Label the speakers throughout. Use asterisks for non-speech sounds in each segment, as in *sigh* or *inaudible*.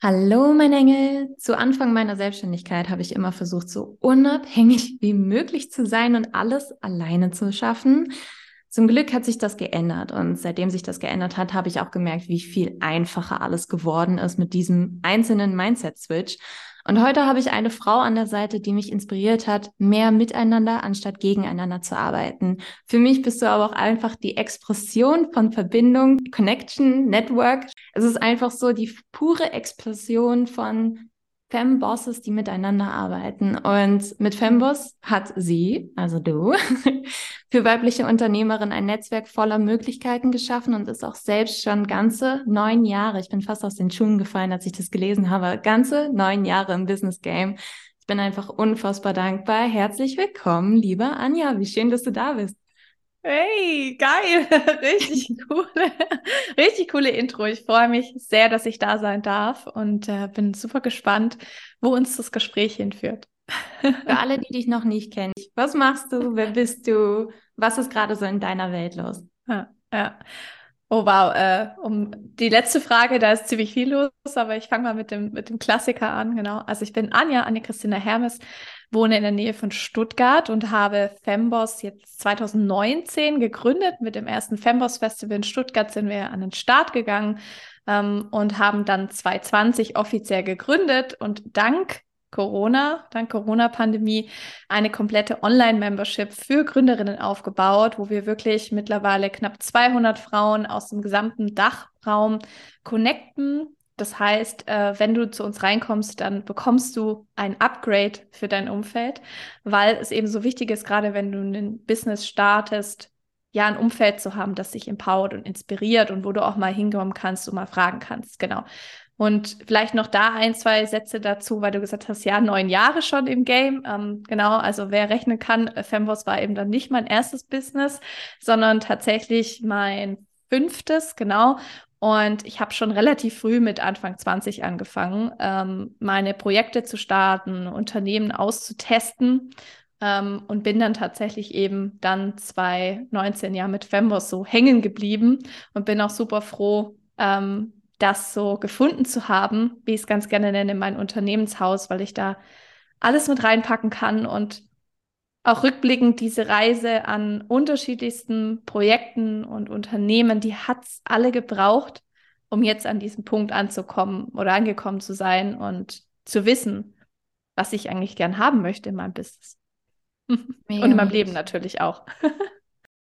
Speaker 1: Hallo, mein Engel. Zu Anfang meiner Selbstständigkeit habe ich immer versucht, so unabhängig wie möglich zu sein und alles alleine zu schaffen. Zum Glück hat sich das geändert und seitdem sich das geändert hat, habe ich auch gemerkt, wie viel einfacher alles geworden ist mit diesem einzelnen Mindset-Switch. Und heute habe ich eine Frau an der Seite, die mich inspiriert hat, mehr miteinander anstatt gegeneinander zu arbeiten. Für mich bist du aber auch einfach die Expression von Verbindung, Connection, Network. Es ist einfach so die pure Explosion von Fembosses, die miteinander arbeiten. Und mit Femboss hat sie, also du, *laughs* für weibliche Unternehmerinnen ein Netzwerk voller Möglichkeiten geschaffen und ist auch selbst schon ganze neun Jahre, ich bin fast aus den Schuhen gefallen, als ich das gelesen habe, ganze neun Jahre im Business Game. Ich bin einfach unfassbar dankbar. Herzlich willkommen, liebe Anja. Wie schön, dass du da bist.
Speaker 2: Hey, geil, *laughs* richtig coole, *laughs* richtig coole Intro. Ich freue mich sehr, dass ich da sein darf und äh, bin super gespannt, wo uns das Gespräch hinführt.
Speaker 1: Für alle, die dich noch nicht kennen, was machst du, wer bist du, was ist gerade so in deiner Welt los?
Speaker 2: Ja, ja. Oh wow, äh, um die letzte Frage, da ist ziemlich viel los, aber ich fange mal mit dem, mit dem Klassiker an, genau. Also ich bin Anja, Anne-Christina Hermes, wohne in der Nähe von Stuttgart und habe Femboss jetzt 2019 gegründet. Mit dem ersten Femboss Festival in Stuttgart sind wir an den Start gegangen ähm, und haben dann 2020 offiziell gegründet und dank Corona, dank Corona-Pandemie, eine komplette Online-Membership für Gründerinnen aufgebaut, wo wir wirklich mittlerweile knapp 200 Frauen aus dem gesamten Dachraum connecten das heißt, äh, wenn du zu uns reinkommst, dann bekommst du ein Upgrade für dein Umfeld, weil es eben so wichtig ist, gerade wenn du ein Business startest, ja, ein Umfeld zu haben, das dich empowert und inspiriert und wo du auch mal hinkommen kannst und mal fragen kannst. Genau. Und vielleicht noch da ein, zwei Sätze dazu, weil du gesagt hast, ja, neun Jahre schon im Game. Ähm, genau, also wer rechnen kann, äh, Femboss war eben dann nicht mein erstes Business, sondern tatsächlich mein fünftes, genau. Und ich habe schon relativ früh mit Anfang 20 angefangen, ähm, meine Projekte zu starten, Unternehmen auszutesten ähm, und bin dann tatsächlich eben dann 2019 Jahre mit Fembos so hängen geblieben und bin auch super froh, ähm, das so gefunden zu haben, wie ich es ganz gerne nenne, mein Unternehmenshaus, weil ich da alles mit reinpacken kann und auch rückblickend diese Reise an unterschiedlichsten Projekten und Unternehmen, die hat es alle gebraucht, um jetzt an diesem Punkt anzukommen oder angekommen zu sein und zu wissen, was ich eigentlich gern haben möchte in meinem Business. *laughs* und in meinem Leben natürlich auch. *laughs*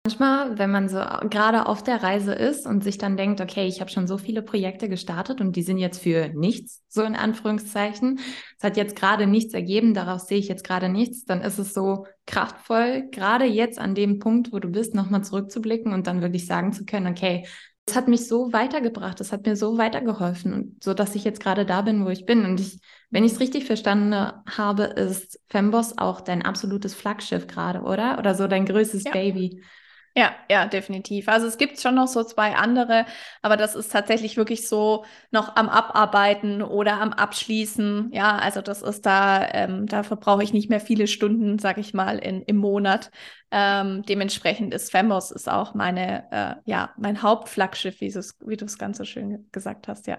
Speaker 1: Manchmal, wenn man so gerade auf der Reise ist und sich dann denkt, okay, ich habe schon so viele Projekte gestartet und die sind jetzt für nichts, so in Anführungszeichen. Es hat jetzt gerade nichts ergeben, daraus sehe ich jetzt gerade nichts, dann ist es so kraftvoll, gerade jetzt an dem Punkt, wo du bist, nochmal zurückzublicken und dann wirklich sagen zu können, okay, es hat mich so weitergebracht, es hat mir so weitergeholfen und so, dass ich jetzt gerade da bin, wo ich bin. Und ich, wenn ich es richtig verstanden habe, ist Femboss auch dein absolutes Flaggschiff gerade, oder? Oder so dein größtes ja. Baby.
Speaker 2: Ja, ja, definitiv. Also es gibt schon noch so zwei andere, aber das ist tatsächlich wirklich so noch am Abarbeiten oder am Abschließen. Ja, also das ist da, ähm, dafür brauche ich nicht mehr viele Stunden, sag ich mal, in, im Monat. Ähm, dementsprechend ist Femos ist auch meine, äh, ja, mein Hauptflaggschiff, wie, du es ganz so schön gesagt hast, ja.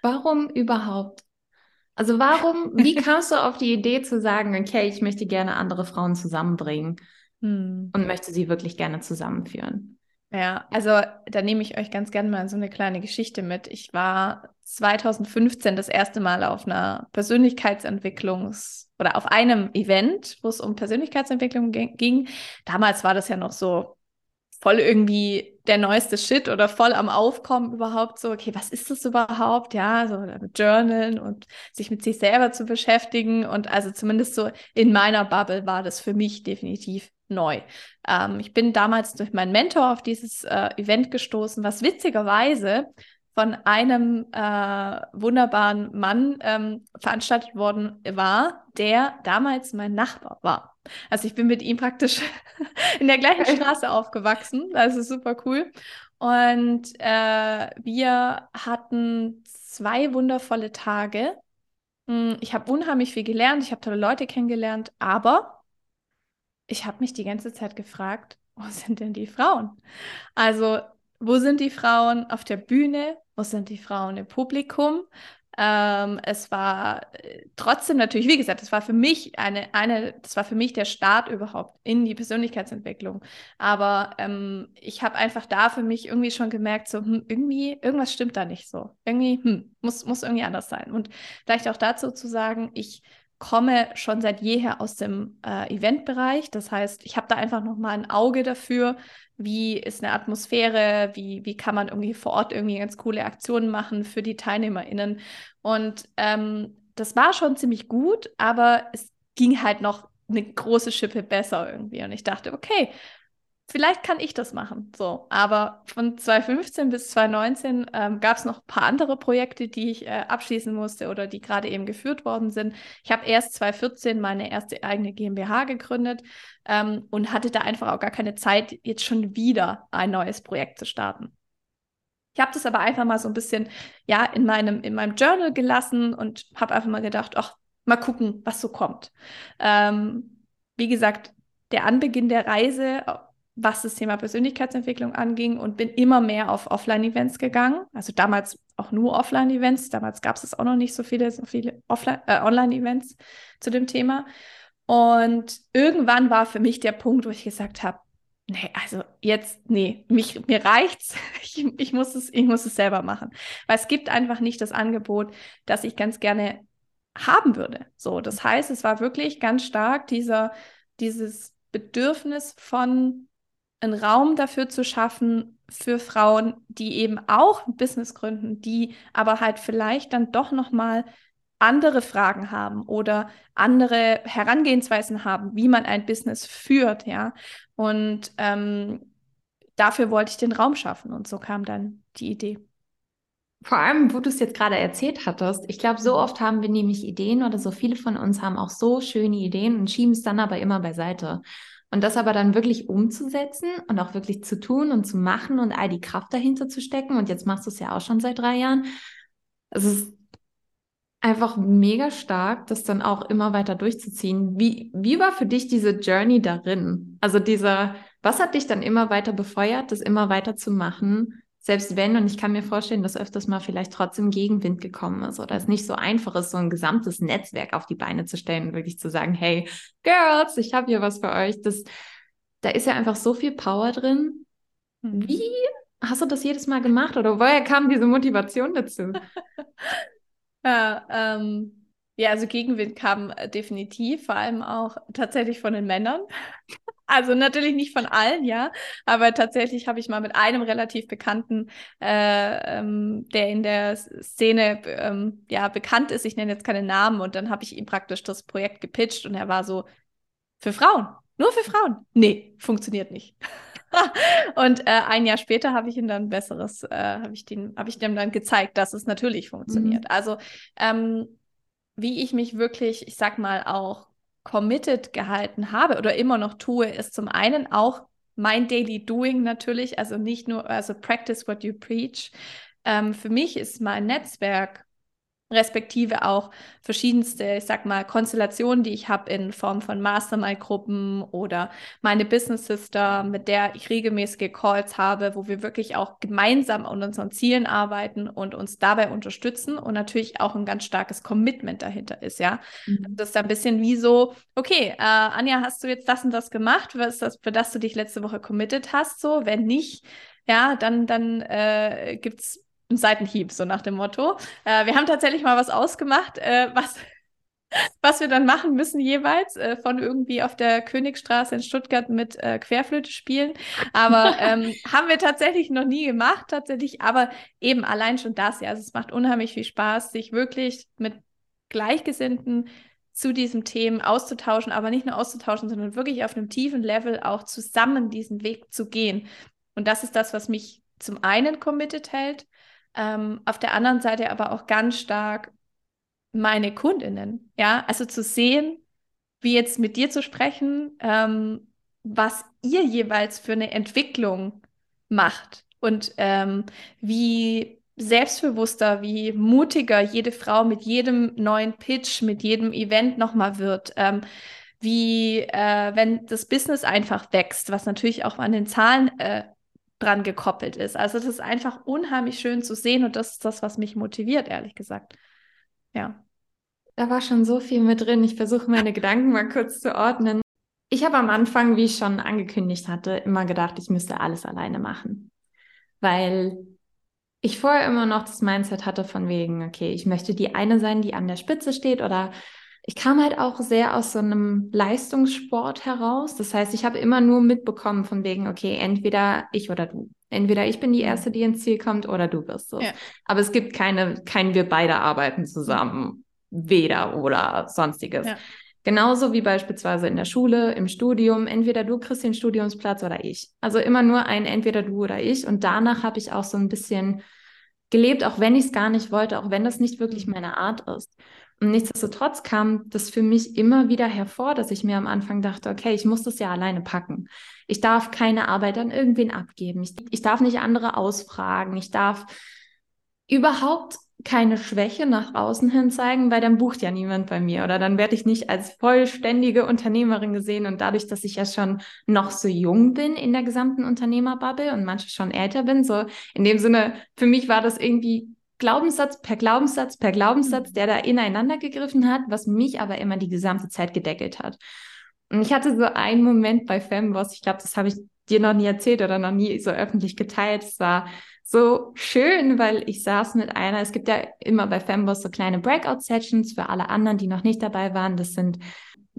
Speaker 1: Warum überhaupt? Also warum, wie kamst du auf die Idee zu sagen, okay, ich möchte gerne andere Frauen zusammenbringen? Hm. und möchte sie wirklich gerne zusammenführen.
Speaker 2: Ja, also da nehme ich euch ganz gerne mal so eine kleine Geschichte mit. Ich war 2015 das erste Mal auf einer Persönlichkeitsentwicklungs- oder auf einem Event, wo es um Persönlichkeitsentwicklung ging. Damals war das ja noch so voll irgendwie der neueste Shit oder voll am Aufkommen überhaupt so, okay, was ist das überhaupt? Ja, so mit Journalen und sich mit sich selber zu beschäftigen. Und also zumindest so in meiner Bubble war das für mich definitiv neu. Ähm, ich bin damals durch meinen Mentor auf dieses äh, Event gestoßen, was witzigerweise von einem äh, wunderbaren Mann ähm, veranstaltet worden war, der damals mein Nachbar war. Also ich bin mit ihm praktisch *laughs* in der gleichen Straße aufgewachsen. Das ist super cool. Und äh, wir hatten zwei wundervolle Tage. Hm, ich habe unheimlich viel gelernt, ich habe tolle Leute kennengelernt, aber ich habe mich die ganze Zeit gefragt, wo sind denn die Frauen? Also wo sind die Frauen auf der Bühne? Wo sind die Frauen im Publikum? Ähm, es war äh, trotzdem natürlich, wie gesagt, das war für mich eine, eine, das war für mich der Start überhaupt in die Persönlichkeitsentwicklung. Aber ähm, ich habe einfach da für mich irgendwie schon gemerkt, so hm, irgendwie, irgendwas stimmt da nicht so. Irgendwie, hm, muss, muss irgendwie anders sein. Und vielleicht auch dazu zu sagen, ich komme schon seit jeher aus dem äh, Eventbereich. Das heißt, ich habe da einfach noch mal ein Auge dafür, wie ist eine Atmosphäre, wie, wie kann man irgendwie vor Ort irgendwie ganz coole Aktionen machen für die TeilnehmerInnen. Und ähm, das war schon ziemlich gut, aber es ging halt noch eine große Schippe besser irgendwie. Und ich dachte, okay, vielleicht kann ich das machen. So, aber von 2015 bis 2019 ähm, gab es noch ein paar andere Projekte, die ich äh, abschließen musste oder die gerade eben geführt worden sind. Ich habe erst 2014 meine erste eigene GmbH gegründet ähm, und hatte da einfach auch gar keine Zeit, jetzt schon wieder ein neues Projekt zu starten. Ich habe das aber einfach mal so ein bisschen ja in meinem in meinem Journal gelassen und habe einfach mal gedacht, ach mal gucken, was so kommt. Ähm, wie gesagt, der Anbeginn der Reise was das Thema Persönlichkeitsentwicklung anging und bin immer mehr auf Offline-Events gegangen. Also damals auch nur Offline-Events. Damals gab es auch noch nicht so viele, so viele äh, Online-Events zu dem Thema. Und irgendwann war für mich der Punkt, wo ich gesagt habe, nee, also jetzt, nee, mich, mir reicht's. *laughs* Ich, ich, muss es, ich muss es selber machen. Weil es gibt einfach nicht das Angebot, das ich ganz gerne haben würde. So, das heißt, es war wirklich ganz stark dieser, dieses Bedürfnis von einen Raum dafür zu schaffen für Frauen, die eben auch ein Business gründen, die aber halt vielleicht dann doch noch mal andere Fragen haben oder andere Herangehensweisen haben, wie man ein Business führt, ja. Und ähm, dafür wollte ich den Raum schaffen und so kam dann die Idee.
Speaker 1: Vor allem, wo du es jetzt gerade erzählt hattest, ich glaube, so oft haben wir nämlich Ideen oder so viele von uns haben auch so schöne Ideen und schieben es dann aber immer beiseite. Und das aber dann wirklich umzusetzen und auch wirklich zu tun und zu machen und all die Kraft dahinter zu stecken. Und jetzt machst du es ja auch schon seit drei Jahren. Es ist einfach mega stark, das dann auch immer weiter durchzuziehen. Wie, wie war für dich diese Journey darin? Also dieser, was hat dich dann immer weiter befeuert, das immer weiter zu machen? Selbst wenn, und ich kann mir vorstellen, dass öfters mal vielleicht trotzdem Gegenwind gekommen ist oder es nicht so einfach ist, so ein gesamtes Netzwerk auf die Beine zu stellen und wirklich zu sagen, hey, Girls, ich habe hier was für euch. Das, da ist ja einfach so viel Power drin. Mhm. Wie hast du das jedes Mal gemacht oder woher kam diese Motivation dazu? *laughs*
Speaker 2: ja, ähm, ja, also Gegenwind kam äh, definitiv, vor allem auch tatsächlich von den Männern. Also natürlich nicht von allen, ja, aber tatsächlich habe ich mal mit einem relativ bekannten, äh, ähm, der in der Szene ähm, ja bekannt ist, ich nenne jetzt keine Namen, und dann habe ich ihm praktisch das Projekt gepitcht und er war so, für Frauen, nur für Frauen. Nee, funktioniert nicht. *laughs* und äh, ein Jahr später habe ich ihm dann besseres, äh, habe ich den, habe ich dem dann gezeigt, dass es natürlich funktioniert. Mhm. Also ähm, wie ich mich wirklich, ich sag mal auch committed gehalten habe oder immer noch tue, ist zum einen auch mein Daily Doing natürlich, also nicht nur, also practice what you preach. Ähm, für mich ist mein Netzwerk respektive auch verschiedenste, ich sag mal, Konstellationen, die ich habe in Form von Mastermind-Gruppen oder meine Business Sister, mit der ich regelmäßige Calls habe, wo wir wirklich auch gemeinsam an unseren Zielen arbeiten und uns dabei unterstützen und natürlich auch ein ganz starkes Commitment dahinter ist, ja. Mhm. Das ist ein bisschen wie so, okay, äh, Anja, hast du jetzt das und das gemacht, was das, für das du dich letzte Woche committed hast, so, wenn nicht, ja, dann, dann äh, gibt es ein Seitenhieb, so nach dem Motto. Äh, wir haben tatsächlich mal was ausgemacht, äh, was, *laughs* was wir dann machen müssen jeweils, äh, von irgendwie auf der Königstraße in Stuttgart mit äh, Querflöte spielen. Aber *laughs* ähm, haben wir tatsächlich noch nie gemacht, tatsächlich. Aber eben allein schon das, ja. Also es macht unheimlich viel Spaß, sich wirklich mit Gleichgesinnten zu diesem Themen auszutauschen, aber nicht nur auszutauschen, sondern wirklich auf einem tiefen Level auch zusammen diesen Weg zu gehen. Und das ist das, was mich zum einen committed hält, Ähm, auf der anderen Seite aber auch ganz stark meine Kundinnen. Ja, also zu sehen, wie jetzt mit dir zu sprechen, ähm, was ihr jeweils für eine Entwicklung macht und ähm, wie selbstbewusster, wie mutiger jede Frau mit jedem neuen Pitch, mit jedem Event nochmal wird. Ähm, wie äh, wenn das Business einfach wächst, was natürlich auch an den Zahlen äh, dran gekoppelt ist. Also das ist einfach unheimlich schön zu sehen und das ist das, was mich motiviert, ehrlich gesagt. Ja.
Speaker 1: Da war schon so viel mit drin. Ich versuche meine Gedanken mal kurz zu ordnen. Ich habe am Anfang, wie ich schon angekündigt hatte, immer gedacht, ich müsste alles alleine machen. Weil ich vorher immer noch das Mindset hatte von wegen, okay, ich möchte die eine sein, die an der Spitze steht oder ich kam halt auch sehr aus so einem Leistungssport heraus. Das heißt, ich habe immer nur mitbekommen von wegen, okay, entweder ich oder du. Entweder ich bin die mhm. Erste, die ins Ziel kommt, oder du bist es. Ja. Aber es gibt keine, kein wir beide arbeiten zusammen, weder oder sonstiges. Ja. Genauso wie beispielsweise in der Schule, im Studium, entweder du kriegst den Studiumsplatz oder ich. Also immer nur ein entweder du oder ich. Und danach habe ich auch so ein bisschen gelebt, auch wenn ich es gar nicht wollte, auch wenn das nicht wirklich mhm. meine Art ist. Und nichtsdestotrotz kam das für mich immer wieder hervor, dass ich mir am Anfang dachte, okay, ich muss das ja alleine packen. Ich darf keine Arbeit an irgendwen abgeben. Ich, ich darf nicht andere ausfragen. Ich darf überhaupt keine Schwäche nach außen hin zeigen, weil dann bucht ja niemand bei mir oder dann werde ich nicht als vollständige Unternehmerin gesehen und dadurch, dass ich ja schon noch so jung bin in der gesamten Unternehmerbubble und manche schon älter bin, so in dem Sinne, für mich war das irgendwie Glaubenssatz per Glaubenssatz per Glaubenssatz, mhm. der da ineinander gegriffen hat, was mich aber immer die gesamte Zeit gedeckelt hat. Und ich hatte so einen Moment bei Femboss, ich glaube, das habe ich dir noch nie erzählt oder noch nie so öffentlich geteilt. Es war so schön, weil ich saß mit einer, es gibt ja immer bei Femboss so kleine Breakout-Sessions für alle anderen, die noch nicht dabei waren. Das sind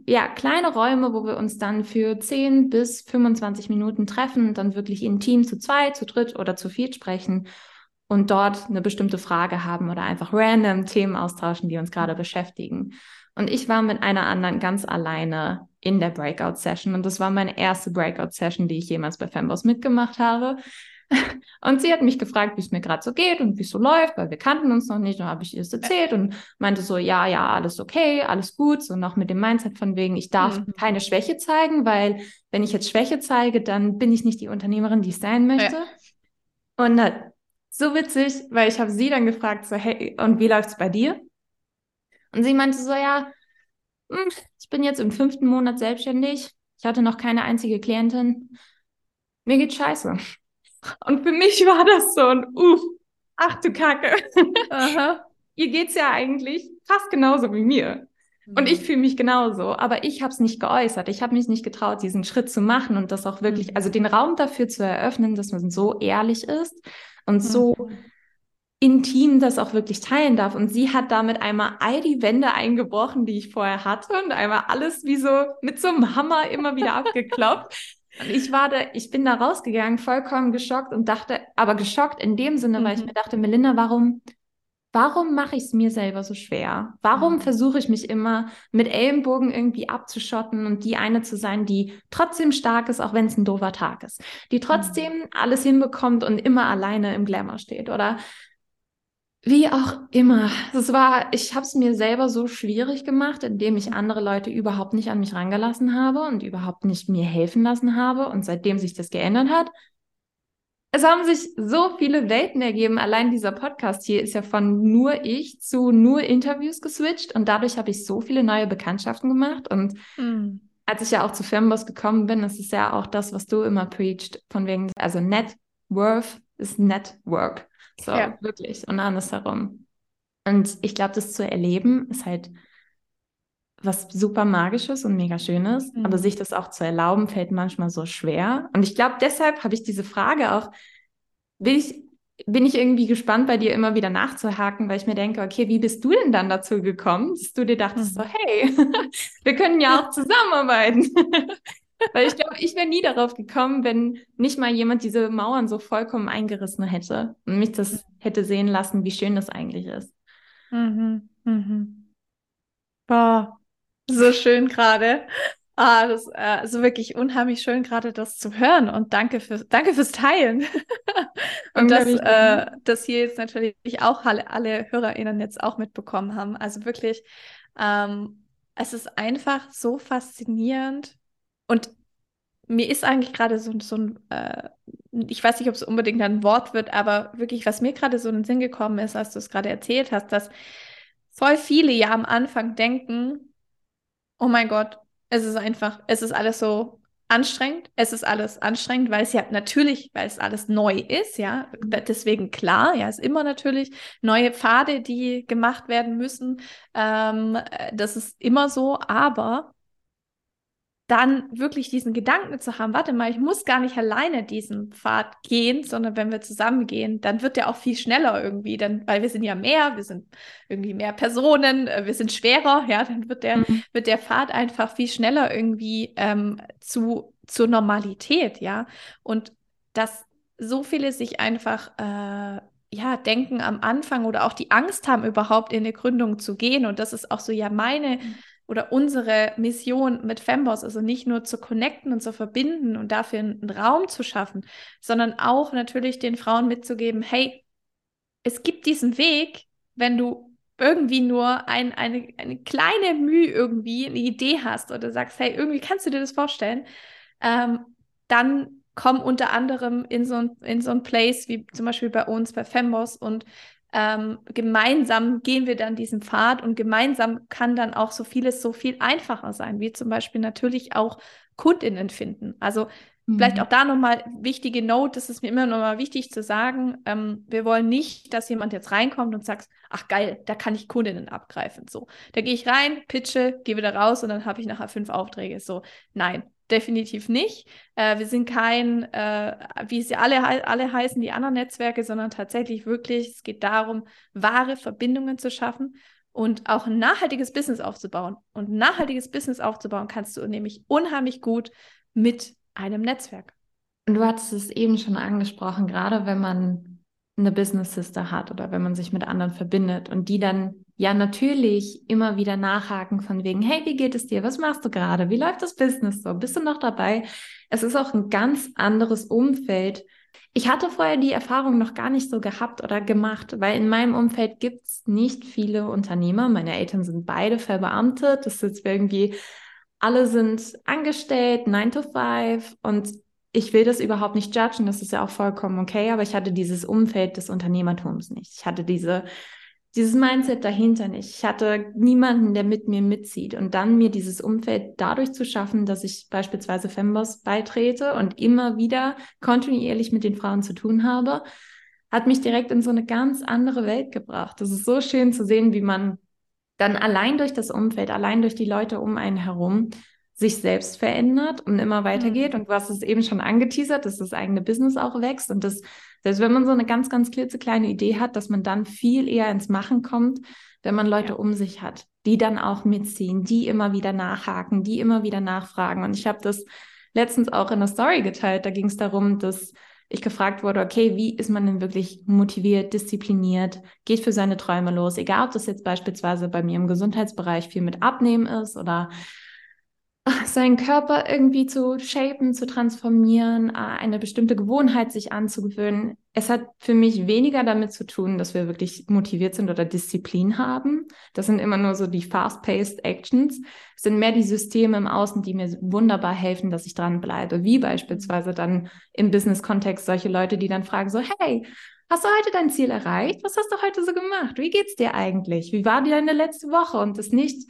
Speaker 1: ja kleine Räume, wo wir uns dann für 10 bis 25 Minuten treffen und dann wirklich in Team zu zweit, zu dritt oder zu viert sprechen und dort eine bestimmte Frage haben oder einfach random Themen austauschen, die uns gerade beschäftigen. Und ich war mit einer anderen ganz alleine in der Breakout-Session und das war meine erste Breakout-Session, die ich jemals bei Femboss mitgemacht habe. *laughs* Und sie hat mich gefragt, wie es mir gerade so geht und wie es so läuft, weil wir kannten uns noch nicht. Und habe ich ihr es erzählt und meinte so, ja, ja, alles okay, alles gut. So noch mit dem Mindset von wegen, ich darf mhm. keine Schwäche zeigen, weil wenn ich jetzt Schwäche zeige, dann bin ich nicht die Unternehmerin, die ich sein möchte. Ja. Und so witzig, weil ich habe sie dann gefragt, so, hey, und wie läuft's bei dir? Und sie meinte so, ja, hm, ich bin jetzt im fünften Monat selbstständig. Ich hatte noch keine einzige Klientin. Mir geht scheiße. Und für mich war das so ein, uff, ach du Kacke. Aha. *laughs* Ihr geht's ja eigentlich fast genauso wie mir. Und ich mhm. fühle mich genauso, aber ich habe es nicht geäußert. Ich habe mich nicht getraut, diesen Schritt zu machen und das auch wirklich, mhm. also den Raum dafür zu eröffnen, dass man so ehrlich ist und so mhm. intim das auch wirklich teilen darf. Und sie hat damit einmal all die Wände eingebrochen, die ich vorher hatte und einmal alles wie so mit so einem Hammer immer wieder abgeklopft. *laughs* Und ich war da, ich bin da rausgegangen, vollkommen geschockt und dachte, aber geschockt in dem Sinne, mhm. weil ich mhm. mir dachte, Melinda, warum, warum mache ich es mir selber so schwer? Warum mhm. versuche ich mich immer mit Ellenbogen irgendwie abzuschotten und die eine zu sein, die trotzdem stark ist, auch wenn es ein doofer Tag ist, die trotzdem mhm. alles hinbekommt und immer alleine im Glamour steht oder wie auch immer. Es war, ich habe es mir selber so schwierig gemacht, indem ich andere Leute überhaupt nicht an mich rangelassen habe und überhaupt nicht mir helfen lassen habe. Und seitdem sich das geändert hat, es haben sich so viele Welten ergeben. Allein dieser Podcast hier ist ja von nur ich zu nur Interviews geswitcht und dadurch habe ich so viele neue Bekanntschaften gemacht. Und mhm. als ich ja auch zu Firmenboss gekommen bin, das ist ja auch das, was du immer preacht, von wegen, also Net Worth ist Network. So, ja. wirklich. Und andersherum. Und ich glaube, das zu erleben ist halt was super Magisches und mega Schönes. Mhm. Aber sich das auch zu erlauben, fällt manchmal so schwer. Und ich glaube, deshalb habe ich diese Frage auch, will ich, bin ich irgendwie gespannt, bei dir immer wieder nachzuhaken, weil ich mir denke, okay, wie bist du denn dann dazu gekommen, dass du dir dachtest, mhm. so, hey, *laughs* wir können ja auch *laughs* zusammenarbeiten. *laughs* Weil ich glaube, ich wäre nie darauf gekommen, wenn nicht mal jemand diese Mauern so vollkommen eingerissen hätte und mich das hätte sehen lassen, wie schön das eigentlich ist.
Speaker 2: Mhm. Mhm. Boah, so schön gerade. Ah, das ist äh, also wirklich unheimlich schön, gerade das zu hören und danke, für, danke fürs Teilen. *laughs* und dass äh, das hier jetzt natürlich auch alle, alle HörerInnen jetzt auch mitbekommen haben. Also wirklich, ähm, es ist einfach so faszinierend und mir ist eigentlich gerade so, so ein, äh, ich weiß nicht, ob es unbedingt ein Wort wird, aber wirklich, was mir gerade so in den Sinn gekommen ist, als du es gerade erzählt hast, dass voll viele ja am Anfang denken, oh mein Gott, es ist einfach, es ist alles so anstrengend. Es ist alles anstrengend, weil es ja natürlich, weil es alles neu ist, ja. Deswegen klar, ja, es ist immer natürlich neue Pfade, die gemacht werden müssen. Ähm, das ist immer so, aber dann wirklich diesen Gedanken zu haben, warte mal, ich muss gar nicht alleine diesen Pfad gehen, sondern wenn wir zusammen gehen, dann wird der auch viel schneller irgendwie, dann, weil wir sind ja mehr, wir sind irgendwie mehr Personen, äh, wir sind schwerer, ja, dann wird der, mhm. wird der Pfad einfach viel schneller irgendwie ähm, zu, zur Normalität, ja. Und dass so viele sich einfach äh, ja, denken am Anfang oder auch die Angst haben, überhaupt in eine Gründung zu gehen. Und das ist auch so, ja, meine, mhm oder unsere Mission mit Femboss, also nicht nur zu connecten und zu verbinden und dafür einen Raum zu schaffen, sondern auch natürlich den Frauen mitzugeben, hey, es gibt diesen Weg, wenn du irgendwie nur ein, eine, eine kleine Mühe irgendwie, eine Idee hast oder sagst, hey, irgendwie kannst du dir das vorstellen, ähm, dann komm unter anderem in so ein, in so ein Place wie zum Beispiel bei uns bei Femboss und ähm, gemeinsam gehen wir dann diesen Pfad und gemeinsam kann dann auch so vieles so viel einfacher sein, wie zum Beispiel natürlich auch Kundinnen finden. Also mhm. vielleicht auch da nochmal wichtige Note, das ist mir immer nochmal wichtig zu sagen, ähm, wir wollen nicht, dass jemand jetzt reinkommt und sagt, ach geil, da kann ich Kundinnen abgreifen. So, da gehe ich rein, pitche, gehe wieder raus und dann habe ich nachher fünf Aufträge. So, nein, definitiv nicht. Äh, wir sind kein, äh, wie sie alle, alle heißen, die anderen Netzwerke, sondern tatsächlich wirklich, es geht darum, wahre Verbindungen zu schaffen und auch ein nachhaltiges Business aufzubauen. Und ein nachhaltiges Business aufzubauen kannst du nämlich unheimlich gut mit einem Netzwerk.
Speaker 1: Und du hattest es eben schon angesprochen, gerade wenn man eine Business Sister hat oder wenn man sich mit anderen verbindet und die dann ja natürlich immer wieder nachhaken von wegen, hey, wie geht es dir? Was machst du gerade? Wie läuft das Business so? Bist du noch dabei? Es ist auch ein ganz anderes Umfeld. Ich hatte vorher die Erfahrung noch gar nicht so gehabt oder gemacht, weil in meinem Umfeld gibt es nicht viele Unternehmer. Meine Eltern sind beide verbeamtet. Das ist irgendwie, alle sind angestellt, 9 to 5 und ich will das überhaupt nicht judgen, das ist ja auch vollkommen okay, aber ich hatte dieses Umfeld des Unternehmertums nicht. Ich hatte diese dieses Mindset dahinter nicht. Ich hatte niemanden, der mit mir mitzieht und dann mir dieses Umfeld dadurch zu schaffen, dass ich beispielsweise Femboss beitrete und immer wieder kontinuierlich mit den Frauen zu tun habe, hat mich direkt in so eine ganz andere Welt gebracht. Das ist so schön zu sehen, wie man dann allein durch das Umfeld, allein durch die Leute um einen herum sich selbst verändert und immer weitergeht. Mhm. Und du hast es eben schon angeteasert, dass das eigene Business auch wächst und das selbst wenn man so eine ganz, ganz klitzekleine Idee hat, dass man dann viel eher ins Machen kommt, wenn man Leute ja. um sich hat, die dann auch mitziehen, die immer wieder nachhaken, die immer wieder nachfragen. Und ich habe das letztens auch in der Story geteilt. Da ging es darum, dass ich gefragt wurde, okay, wie ist man denn wirklich motiviert, diszipliniert, geht für seine Träume los, egal ob das jetzt beispielsweise bei mir im Gesundheitsbereich viel mit Abnehmen ist oder *laughs* seinen Körper irgendwie zu shapen, zu transformieren, äh, eine bestimmte Gewohnheit sich anzugewöhnen. Es hat für mich weniger damit zu tun, dass wir wirklich motiviert sind oder Disziplin haben. Das sind immer nur so die fast-paced Actions. Es sind mehr die Systeme im Außen, die mir wunderbar helfen, dass ich dranbleibe. Wie beispielsweise dann im Business-Kontext solche Leute, die dann fragen so, hey, Hast du heute dein Ziel erreicht? Was hast du heute so gemacht? Wie geht's dir eigentlich? Wie war dir deine letzte Woche? Und das nicht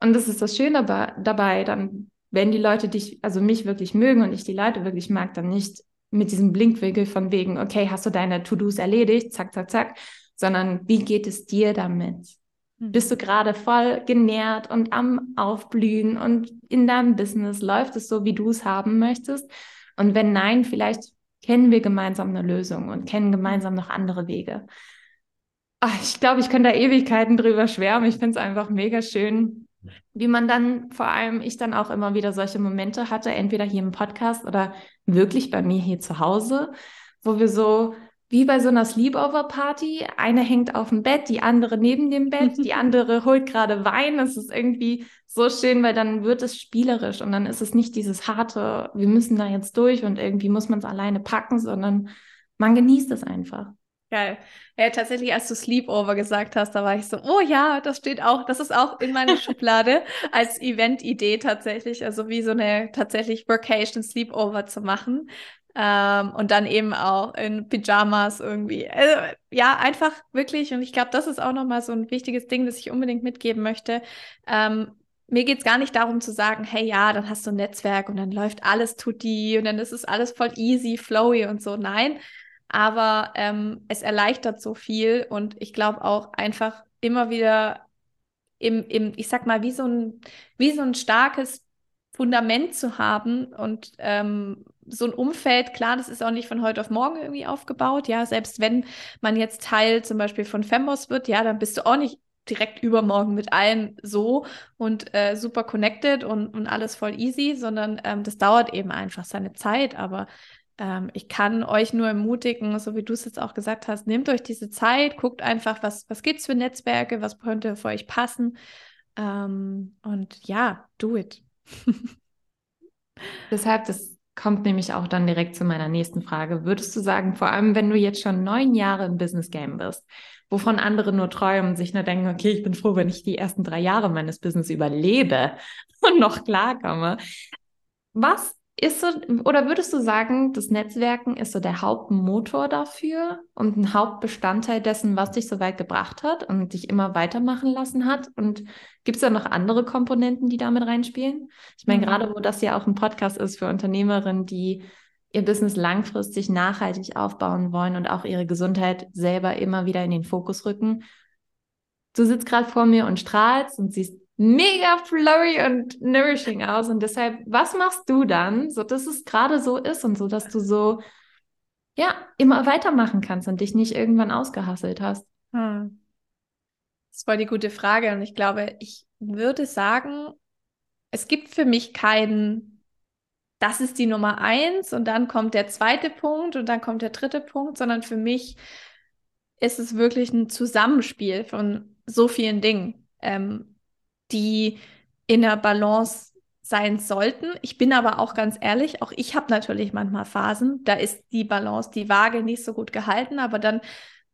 Speaker 1: und das ist das Schöne dabei, dann, wenn die Leute dich, also mich wirklich mögen und ich die Leute wirklich mag, dann nicht mit diesem Blinkwinkel von wegen, okay, hast du deine To-Dos erledigt, zack, zack, zack, sondern wie geht es dir damit? Mhm. Bist du gerade voll genährt und am Aufblühen und in deinem Business läuft es so, wie du es haben möchtest? Und wenn nein, vielleicht kennen wir gemeinsam eine Lösung und kennen gemeinsam noch andere Wege. Ach, ich glaube, ich könnte da Ewigkeiten drüber schwärmen. Ich finde es einfach mega schön, wie man dann, vor allem ich dann auch immer wieder solche Momente hatte, entweder hier im Podcast oder wirklich bei mir hier zu Hause, wo wir so wie bei so einer Sleepover-Party. Eine hängt auf dem Bett, die andere neben dem Bett, die *laughs* andere holt gerade Wein. Es ist irgendwie so schön, weil dann wird es spielerisch und dann ist es nicht dieses harte, wir müssen da jetzt durch und irgendwie muss man es alleine packen, sondern man genießt es einfach.
Speaker 2: Geil. Ja, tatsächlich, als du Sleepover gesagt hast, da war ich so, oh ja, das steht auch, das ist auch in meiner Schublade *laughs* als Event-Idee tatsächlich, also wie so eine tatsächlich Workation Sleepover zu machen. Ähm, und dann eben auch in Pyjamas irgendwie. Also, ja, einfach wirklich, und ich glaube, das ist auch nochmal so ein wichtiges Ding, das ich unbedingt mitgeben möchte. Ähm, mir geht es gar nicht darum zu sagen, hey ja, dann hast du ein Netzwerk und dann läuft alles tutti und dann ist es alles voll easy, flowy und so. Nein, aber ähm, es erleichtert so viel und ich glaube auch einfach immer wieder im, im, ich sag mal, wie so ein, wie so ein starkes Fundament zu haben und ähm, so ein Umfeld, klar, das ist auch nicht von heute auf morgen irgendwie aufgebaut. Ja, selbst wenn man jetzt Teil zum Beispiel von Fembos wird, ja, dann bist du auch nicht direkt übermorgen mit allen so und äh, super connected und, und alles voll easy, sondern ähm, das dauert eben einfach seine Zeit. Aber ähm, ich kann euch nur ermutigen, so wie du es jetzt auch gesagt hast, nehmt euch diese Zeit, guckt einfach, was, was gibt es für Netzwerke, was könnte für euch passen. Ähm, und ja, do it. *laughs*
Speaker 1: Deshalb, das kommt nämlich auch dann direkt zu meiner nächsten Frage. Würdest du sagen, vor allem wenn du jetzt schon neun Jahre im Business Game bist, wovon andere nur träumen sich nur denken, okay, ich bin froh, wenn ich die ersten drei Jahre meines Business überlebe *laughs* und noch klarkomme. Was ist so, oder würdest du sagen, das Netzwerken ist so der Hauptmotor dafür und ein Hauptbestandteil dessen, was dich so weit gebracht hat und dich immer weitermachen lassen hat? Und gibt es da noch andere Komponenten, die damit reinspielen? Ich meine, mhm. gerade wo das ja auch ein Podcast ist für Unternehmerinnen, die ihr Business langfristig nachhaltig aufbauen wollen und auch ihre Gesundheit selber immer wieder in den Fokus rücken. Du sitzt gerade vor mir und strahlst und siehst mega flowy und nourishing aus. Und deshalb, was machst du dann, so dass es gerade so ist und so, dass du so, ja, immer weitermachen kannst und dich nicht irgendwann ausgehasselt hast? Hm.
Speaker 2: Das war die gute Frage. Und ich glaube, ich würde sagen, es gibt für mich keinen, das ist die Nummer eins und dann kommt der zweite Punkt und dann kommt der dritte Punkt, sondern für mich ist es wirklich ein Zusammenspiel von so vielen Dingen. Ähm, die in der Balance sein sollten. Ich bin aber auch ganz ehrlich, auch ich habe natürlich manchmal Phasen, da ist die Balance, die Waage nicht so gut gehalten, aber dann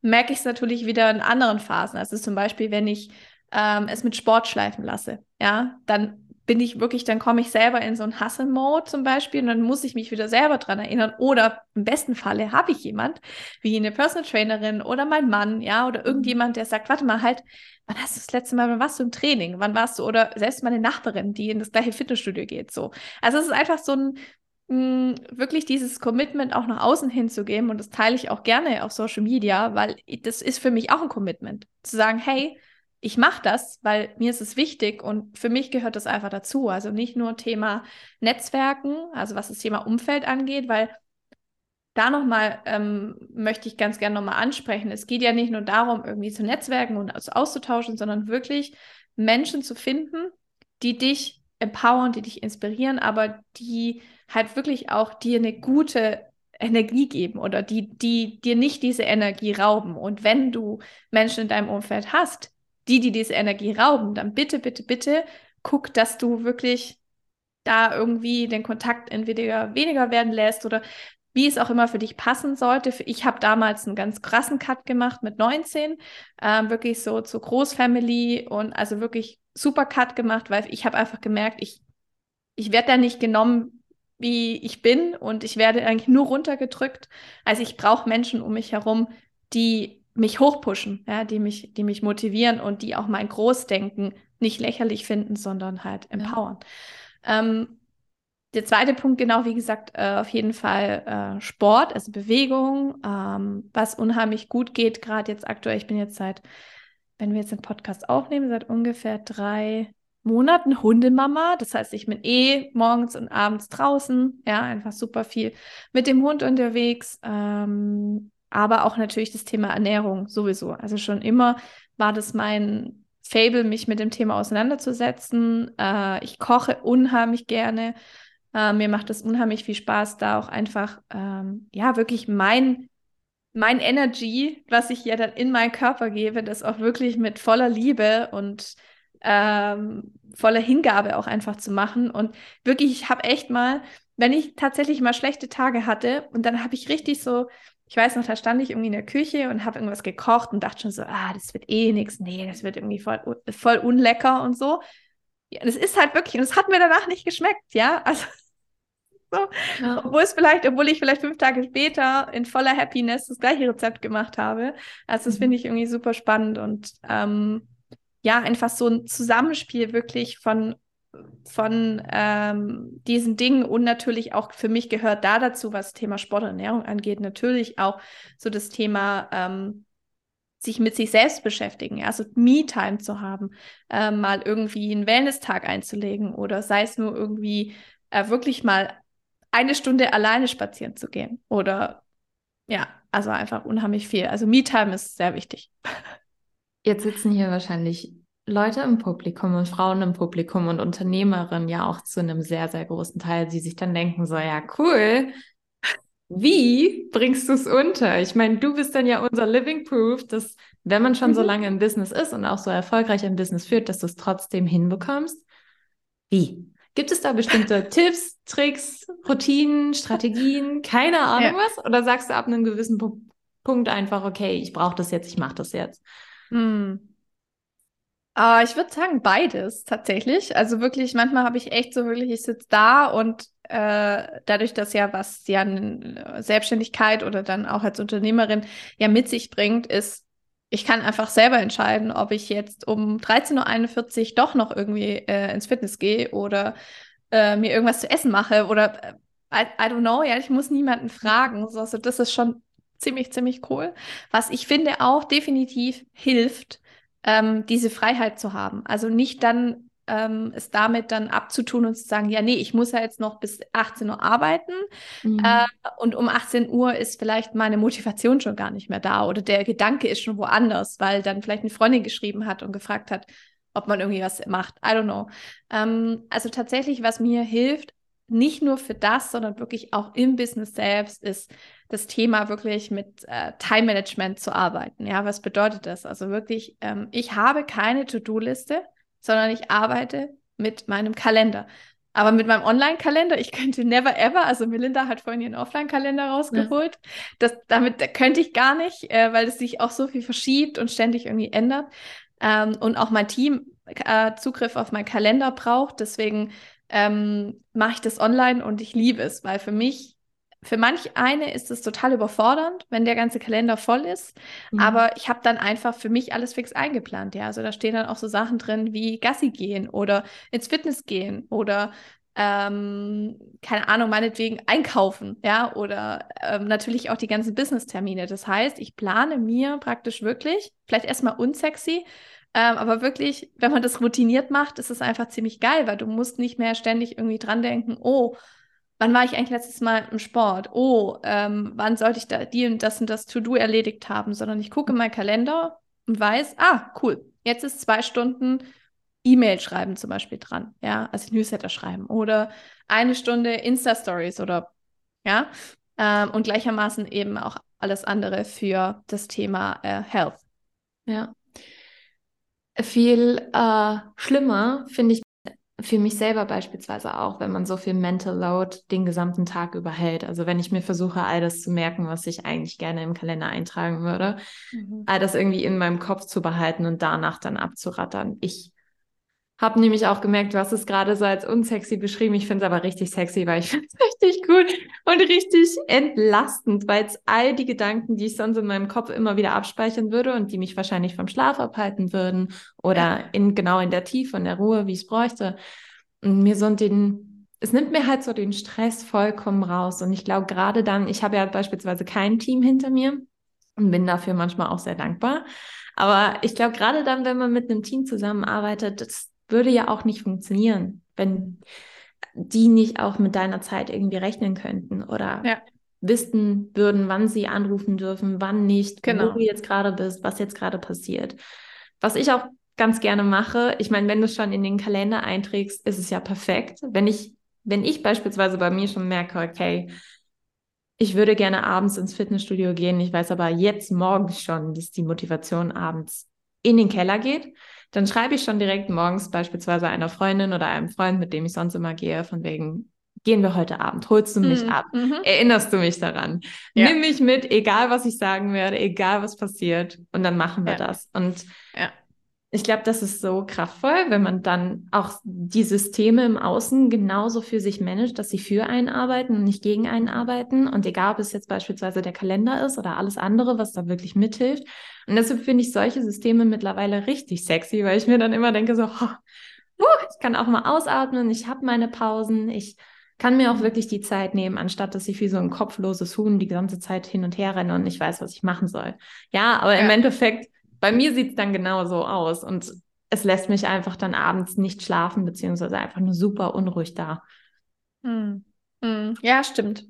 Speaker 2: merke ich es natürlich wieder in anderen Phasen. Also zum Beispiel, wenn ich ähm, es mit Sport schleifen lasse, ja, dann bin ich wirklich, dann komme ich selber in so einen Hustle-Mode zum Beispiel und dann muss ich mich wieder selber dran erinnern. Oder im besten Falle habe ich jemand, wie eine Personal Trainerin oder mein Mann, ja, oder irgendjemand, der sagt, warte mal, halt, wann hast du das letzte Mal, wann warst du im Training? Wann warst du, oder selbst meine Nachbarin, die in das gleiche Fitnessstudio geht, so. Also es ist einfach so ein, mh, mm, wirklich dieses Commitment auch nach außen hinzugeben und das teile ich auch gerne auf Social Media, weil das ist für mich auch ein Commitment. Zu sagen, hey, ich mache das, weil mir ist es wichtig und für mich gehört das einfach dazu. Also nicht nur Thema Netzwerken, also was das Thema Umfeld angeht, weil da nochmal ähm, möchte ich ganz gerne nochmal ansprechen. Es geht ja nicht nur darum, irgendwie zu netzwerken und auszutauschen, sondern wirklich Menschen zu finden, die dich empowern, die dich inspirieren, aber die halt wirklich auch dir eine gute Energie geben oder die, die dir nicht diese Energie rauben. Und wenn du Menschen in deinem Umfeld hast, die, die diese Energie rauben, dann bitte, bitte, bitte guck, dass du wirklich da irgendwie den Kontakt entweder weniger werden lässt oder wie es auch immer für dich passen sollte. Ich habe damals einen ganz krassen Cut gemacht mit 19, ähm, wirklich so zur Großfamily und also wirklich super Cut gemacht, weil ich habe einfach gemerkt, ich, ich werde da nicht genommen, wie ich bin und ich werde eigentlich nur runtergedrückt. Also ich brauche Menschen um mich herum, die mich hochpushen, ja, die mich, die mich motivieren und die auch mein Großdenken nicht lächerlich finden, sondern halt empowern. Ja. Ähm, der zweite Punkt, genau wie gesagt, äh, auf jeden Fall äh, Sport, also Bewegung, ähm, was unheimlich gut geht, gerade jetzt aktuell. Ich bin jetzt seit, wenn wir jetzt den Podcast aufnehmen, seit ungefähr drei Monaten Hundemama. Das heißt, ich bin eh morgens und abends draußen, ja, einfach super viel mit dem Hund unterwegs. Ähm, aber auch natürlich das Thema Ernährung sowieso. Also schon immer war das mein Fable, mich mit dem Thema auseinanderzusetzen. Äh, ich koche unheimlich gerne. Äh, mir macht es unheimlich viel Spaß, da auch einfach, ähm, ja, wirklich mein mein Energy, was ich ja dann in meinen Körper gebe, das auch wirklich mit voller Liebe und ähm, voller Hingabe auch einfach zu machen. Und wirklich, ich habe echt mal, wenn ich tatsächlich mal schlechte Tage hatte und dann habe ich richtig so, ich weiß noch, da stand ich irgendwie in der Küche und habe irgendwas gekocht und dachte schon so, ah, das wird eh nichts, nee, das wird irgendwie voll, voll unlecker und so. Ja, das ist halt wirklich, und es hat mir danach nicht geschmeckt, ja. *laughs* Also so. Ja. Obwohl es vielleicht, obwohl ich vielleicht fünf Tage später in voller Happiness das gleiche Rezept gemacht habe. Also das mhm. finde ich irgendwie super spannend und ähm, ja, einfach so ein Zusammenspiel wirklich von von ähm, diesen Dingen und natürlich auch für mich gehört da dazu, was Thema Sport und Ernährung angeht, natürlich auch so das Thema ähm, sich mit sich selbst beschäftigen, also Me-Time zu haben, äh, mal irgendwie einen Wellness-Tag einzulegen oder sei es nur irgendwie äh, wirklich mal eine Stunde alleine spazieren zu gehen oder ja, also einfach unheimlich viel. Also Me-Time ist sehr wichtig.
Speaker 1: Jetzt sitzen hier wahrscheinlich Leute im Publikum und Frauen im Publikum und Unternehmerinnen ja auch zu einem sehr, sehr großen Teil, die sich dann denken, so ja, cool, wie bringst du es unter? Ich meine, du bist dann ja unser Living Proof, dass wenn man schon mhm. so lange im Business ist und auch so erfolgreich im Business führt, dass du es trotzdem hinbekommst. Wie? Gibt es da bestimmte *laughs* Tipps, Tricks, Routinen, Strategien, keine Ahnung ja. was? Oder sagst du ab einem gewissen Punkt einfach, okay, ich brauche das jetzt, ich mache das jetzt?
Speaker 2: Hm. Uh, ich würde sagen beides tatsächlich. Also wirklich, manchmal habe ich echt so wirklich, ich sitze da und äh, dadurch, dass ja was ja eine Selbstständigkeit oder dann auch als Unternehmerin ja mit sich bringt, ist, ich kann einfach selber entscheiden, ob ich jetzt um 13.41 Uhr doch noch irgendwie äh, ins Fitness gehe oder äh, mir irgendwas zu essen mache oder äh, I, I, don't know, ja, ich muss niemanden fragen. Also das ist schon ziemlich, ziemlich cool. Was ich finde auch definitiv hilft, ähm, diese Freiheit zu haben. Also nicht dann ähm, es damit dann abzutun und zu sagen, ja, nee, ich muss ja jetzt noch bis 18 Uhr arbeiten mhm. äh, und um 18 Uhr ist vielleicht meine Motivation schon gar nicht mehr da oder der Gedanke ist schon woanders, weil dann vielleicht eine Freundin geschrieben hat und gefragt hat, ob man irgendwie was macht. I don't know. Ähm, also tatsächlich, was mir hilft, nicht nur für das, sondern wirklich auch im Business selbst, ist das Thema wirklich mit äh, Time Management zu arbeiten. Ja, was bedeutet das? Also wirklich, ähm, ich habe keine To-Do-Liste, sondern ich arbeite mit meinem Kalender. Aber mit meinem Online-Kalender, ich könnte never ever, also Melinda hat vorhin ihren Offline-Kalender rausgeholt, ja. das, damit könnte ich gar nicht, äh, weil es sich auch so viel verschiebt und ständig irgendwie ändert. Ähm, und auch mein Team äh, Zugriff auf meinen Kalender braucht. Deswegen ähm, mache ich das online und ich liebe es, weil für mich, für manch eine ist es total überfordernd, wenn der ganze Kalender voll ist. Mhm. Aber ich habe dann einfach für mich alles fix eingeplant. Ja, also da stehen dann auch so Sachen drin wie Gassi gehen oder ins Fitness gehen oder ähm, keine Ahnung, meinetwegen einkaufen, ja, oder ähm, natürlich auch die ganzen Business-Termine. Das heißt, ich plane mir praktisch wirklich, vielleicht erstmal unsexy, ähm, aber wirklich, wenn man das routiniert macht, ist es einfach ziemlich geil, weil du musst nicht mehr ständig irgendwie dran denken, oh, wann war ich eigentlich letztes Mal im Sport? Oh, ähm, wann sollte ich da die und das und das To-Do erledigt haben? Sondern ich gucke in meinen Kalender und weiß, ah, cool, jetzt ist zwei Stunden E-Mail schreiben zum Beispiel dran, ja, also Newsletter schreiben oder eine Stunde Insta-Stories oder ja, ähm, und gleichermaßen eben auch alles andere für das Thema äh, Health.
Speaker 1: Ja, viel äh, schlimmer finde ich für mich selber beispielsweise auch, wenn man so viel Mental Load den gesamten Tag überhält. Also wenn ich mir versuche, all das zu merken, was ich eigentlich gerne im Kalender eintragen würde, mhm. all das irgendwie in meinem Kopf zu behalten und danach dann abzurattern. Ich habe nämlich auch gemerkt, du hast es gerade so als unsexy beschrieben. Ich finde es aber richtig sexy, weil ich *laughs* finde es richtig gut und richtig entlastend, weil es all die Gedanken, die ich sonst in meinem Kopf immer wieder abspeichern würde und die mich wahrscheinlich vom Schlaf abhalten würden oder in genau in der Tiefe und der Ruhe, wie ich es bräuchte. Und mir so den, es nimmt mir halt so den Stress vollkommen raus. Und ich glaube, gerade dann, ich habe ja beispielsweise kein Team hinter mir und bin dafür manchmal auch sehr dankbar. Aber ich glaube, gerade dann, wenn man mit einem Team zusammenarbeitet, das würde ja auch nicht funktionieren, wenn die nicht auch mit deiner Zeit irgendwie rechnen könnten oder ja. wissen würden, wann sie anrufen dürfen, wann nicht, genau. wo du jetzt gerade bist, was jetzt gerade passiert. Was ich auch ganz gerne mache, ich meine, wenn du es schon in den Kalender einträgst, ist es ja perfekt. Wenn ich, wenn ich beispielsweise bei mir schon merke, okay, ich würde gerne abends ins Fitnessstudio gehen. Ich weiß aber jetzt morgens schon, dass die Motivation abends in den Keller geht. Dann schreibe ich schon direkt morgens beispielsweise einer Freundin oder einem Freund, mit dem ich sonst immer gehe, von wegen, gehen wir heute Abend, holst du mich mm, ab, mm -hmm. erinnerst du mich daran, ja. nimm mich mit, egal was ich sagen werde, egal was passiert und dann machen wir ja. das. Und ja ich glaube, das ist so kraftvoll, wenn man dann auch die Systeme im Außen genauso für sich managt, dass sie für einen arbeiten und nicht gegen einen arbeiten. Und egal, ob es jetzt beispielsweise der Kalender ist oder alles andere, was da wirklich mithilft. Und deshalb finde ich solche Systeme mittlerweile richtig sexy, weil ich mir dann immer denke, so, oh, uh, ich kann auch mal ausatmen, ich habe meine Pausen, ich kann mir auch wirklich die Zeit nehmen, anstatt dass ich wie so ein kopfloses Huhn die ganze Zeit hin und her renne und nicht weiß, was ich machen soll. Ja, aber ja. im Endeffekt bei mir sieht es dann genau so aus und es lässt mich einfach dann abends nicht schlafen, beziehungsweise einfach nur super unruhig da.
Speaker 2: Hm. Hm. Ja, stimmt.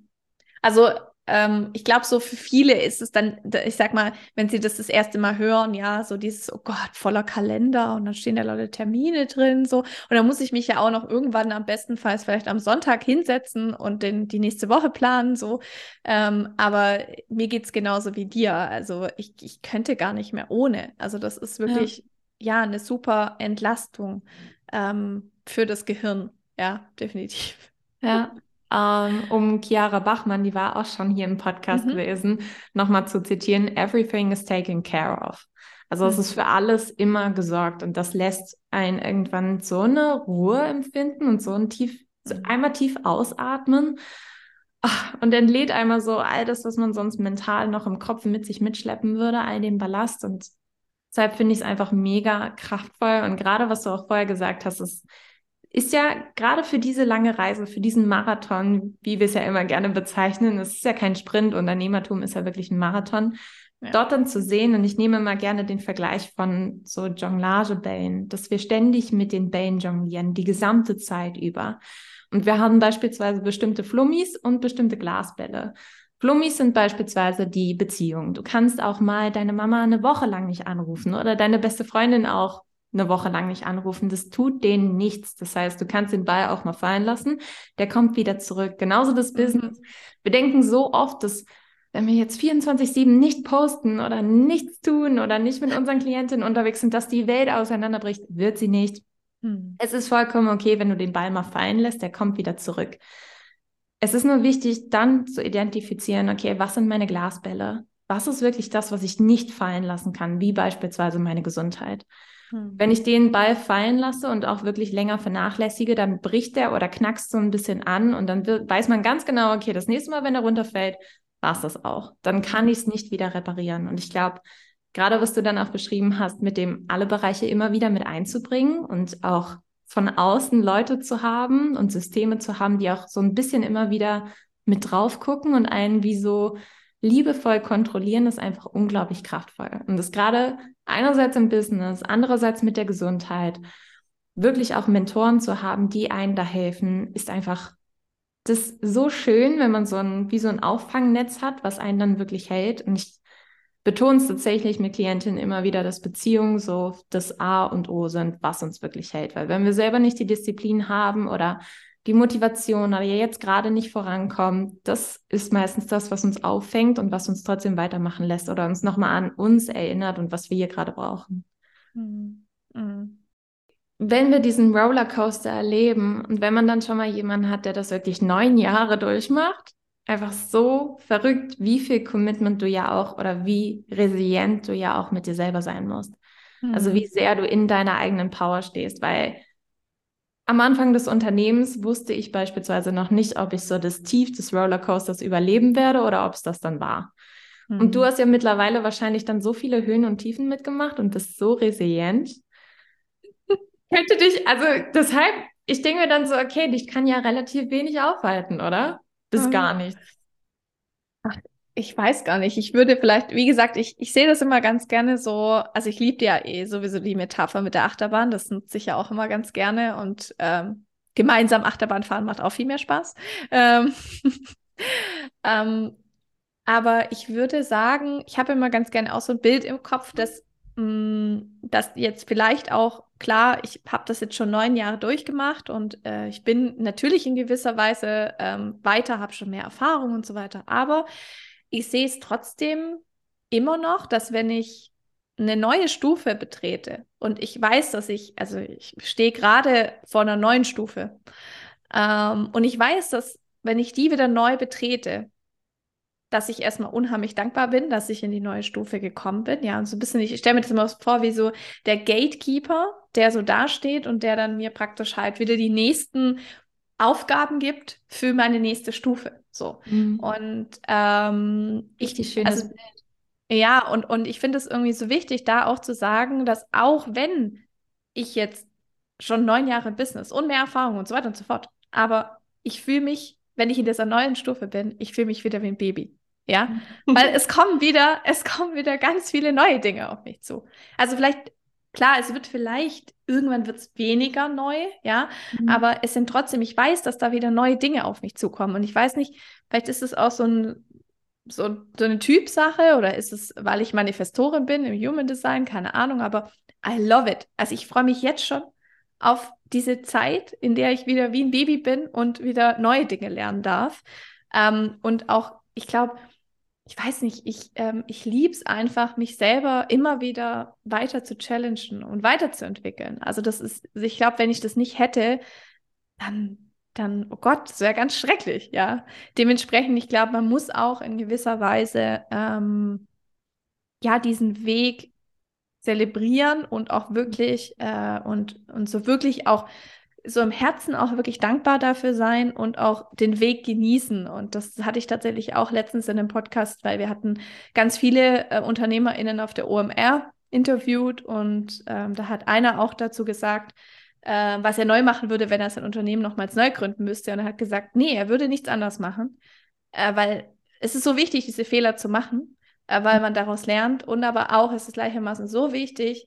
Speaker 2: Also ähm, ich glaube, so für viele ist es dann, ich sag mal, wenn sie das das erste Mal hören, ja, so dieses, oh Gott, voller Kalender und dann stehen da Leute Termine drin, so. Und dann muss ich mich ja auch noch irgendwann am bestenfalls vielleicht am Sonntag hinsetzen und den, die nächste Woche planen, so. Ähm, aber mir geht es genauso wie dir. Also ich, ich könnte gar nicht mehr ohne. Also das ist wirklich, ja, ja eine super Entlastung ähm, für das Gehirn. Ja, definitiv.
Speaker 1: Ja, ähm, um Chiara Bachmann, die war auch schon hier im Podcast mhm. gewesen, nochmal zu zitieren, everything is taken care of. Also mhm. es ist für alles immer gesorgt und das lässt einen irgendwann so eine Ruhe empfinden und so ein tief, so mhm. einmal tief ausatmen ach, und entlädt einmal so all das, was man sonst mental noch im Kopf mit sich mitschleppen würde, all den Ballast und deshalb finde ich es einfach mega kraftvoll und gerade was du auch vorher gesagt hast, ist ist ja gerade für diese lange Reise, für diesen Marathon, wie wir es ja immer gerne bezeichnen, es ist ja kein Sprint, Unternehmertum ist ja wirklich ein Marathon, ja. dort dann zu sehen, und ich nehme mal gerne den Vergleich von so Jonglagebällen, dass wir ständig mit den Bällen jonglieren, die gesamte Zeit über. Und wir haben beispielsweise bestimmte Flummis und bestimmte Glasbälle. Flummis sind beispielsweise die Beziehung. Du kannst auch mal deine Mama eine Woche lang nicht anrufen oder deine beste Freundin auch eine Woche lang nicht anrufen. Das tut denen nichts. Das heißt, du kannst den Ball auch mal fallen lassen. Der kommt wieder zurück. Genauso das mhm. Business. Wir denken so oft, dass wenn wir jetzt 24-7 nicht posten oder nichts tun oder nicht mit unseren Klientinnen unterwegs sind, dass die Welt auseinanderbricht, wird sie nicht. Mhm. Es ist vollkommen okay, wenn du den Ball mal fallen lässt, der kommt wieder zurück. Es ist nur wichtig, dann zu identifizieren, okay, was sind meine Glasbälle? Was ist wirklich das, was ich nicht fallen lassen kann, wie beispielsweise meine Gesundheit? Wenn mhm. ich den Ball fallen lasse und auch wirklich länger vernachlässige, dann bricht der oder knackst so ein bisschen an und dann weiß man ganz genau, okay, das nächste Mal, wenn er runterfällt, war es das auch. Dann kann ich es nicht wieder reparieren. Und ich glaube, gerade was du dann auch beschrieben hast, mit dem alle Bereiche immer wieder mit einzubringen und auch von außen Leute zu haben und Systeme zu haben, die auch so ein bisschen immer wieder mit drauf gucken und einen wie so liebevoll kontrollieren, ist einfach unglaublich kraftvoll. Und das gerade einerseits im Business, andererseits mit der Gesundheit, wirklich auch Mentoren zu haben, die einen da helfen, ist einfach das so schön, wenn man so ein, wie so ein Auffangnetz hat, was einen dann wirklich hält. Und ich betone es tatsächlich mit Klientinnen immer wieder, dass Beziehungen so das A und O sind, was uns wirklich hält. Weil wenn wir selber nicht die Disziplin haben oder die Motivation aber jetzt gerade nicht vorankommt, das ist meistens das, was uns auffängt und was uns trotzdem weitermachen lässt oder uns nochmal an uns erinnert und was wir hier gerade brauchen. Mhm. Mhm. Wenn wir diesen Rollercoaster erleben und wenn man dann schon mal jemanden hat, der das wirklich neun Jahre durchmacht, einfach so verrückt, wie viel Commitment du ja auch oder wie resilient du ja auch mit dir selber sein musst. Mhm. Also wie sehr du in deiner eigenen Power stehst, weil am Anfang des Unternehmens wusste ich beispielsweise noch nicht, ob ich so das Tief des Rollercoasters überleben werde oder ob es das dann war. Mhm. Und du hast ja mittlerweile wahrscheinlich dann so viele Höhen und Tiefen mitgemacht und bist so resilient. *laughs* Könnte dich, also deshalb, ich denke mir dann so, okay, dich kann ja relativ wenig aufhalten, oder? Bis mhm. gar nichts.
Speaker 2: Ach, ich weiß gar nicht. Ich würde vielleicht, wie gesagt, ich, ich sehe das immer ganz gerne so, also ich liebe ja eh sowieso die Metapher mit der Achterbahn, das nutze ich ja auch immer ganz gerne und ähm, gemeinsam Achterbahn fahren macht auch viel mehr Spaß. Ähm, *laughs* ähm, aber ich würde sagen, ich habe immer ganz gerne auch so ein Bild im Kopf, dass mh, mm, dass jetzt vielleicht auch, klar, ich habe das jetzt schon neun Jahre durchgemacht und äh, ich bin natürlich in gewisser Weise ähm, weiter, habe schon mehr Erfahrung und so weiter. Aber ich sehe es trotzdem immer noch, dass wenn ich eine neue Stufe betrete und ich weiß, dass ich, also ich stehe gerade vor einer neuen Stufe ähm, und ich weiß, dass wenn ich die wieder neu betrete, dass ich erstmal unheimlich dankbar bin, dass ich in die neue Stufe gekommen bin. Ja, und so ein bisschen, ich stelle mir das immer vor, wie so der Gatekeeper, der so dasteht und der dann mir praktisch halt wieder die nächsten Aufgaben gibt für meine nächste Stufe. So. Mhm. Und ähm,
Speaker 1: Richtig ich, schönes also, Bild.
Speaker 2: Ja, und, und ich finde es irgendwie so wichtig, da auch zu sagen, dass auch wenn ich jetzt schon neun Jahre Business und mehr Erfahrung und so weiter und so fort, aber ich fühle mich, wenn ich in dieser neuen Stufe bin, ich fühle mich wieder wie ein Baby. Ja, *laughs* weil es kommen wieder, es kommen wieder ganz viele neue Dinge auf mich zu. Also vielleicht, klar, es wird vielleicht, irgendwann wird es weniger neu, ja, mhm. aber es sind trotzdem, ich weiß, dass da wieder neue Dinge auf mich zukommen. Und ich weiß nicht, vielleicht ist es auch so ein, so, so eine Typsache oder ist es, weil ich Manifestorin bin im Human Design, keine Ahnung, aber I love it. Also ich freue mich jetzt schon auf diese Zeit, in der ich wieder wie ein Baby bin und wieder neue Dinge lernen darf. Ähm, und auch, ich glaube, ich weiß nicht, ich, ähm, ich liebe es einfach, mich selber immer wieder weiter zu challengen und weiterzuentwickeln. Also das ist, ich glaube, wenn ich das nicht hätte, dann, dann, oh Gott, das wäre ganz schrecklich, ja. Dementsprechend, ich glaube, man muss auch in gewisser Weise ähm, ja diesen Weg zelebrieren und auch wirklich äh, und, und so wirklich auch so im Herzen auch wirklich dankbar dafür sein und auch den Weg genießen. Und das hatte ich tatsächlich auch letztens in einem Podcast, weil wir hatten ganz viele äh, UnternehmerInnen auf der OMR interviewt und ähm, da hat einer auch dazu gesagt, äh, was er neu machen würde, wenn er sein Unternehmen nochmals neu gründen müsste. Und er hat gesagt, nee, er würde nichts anders machen, äh, weil es ist so wichtig, diese Fehler zu machen, äh, weil man daraus lernt. Und aber auch ist es gleichermaßen so wichtig,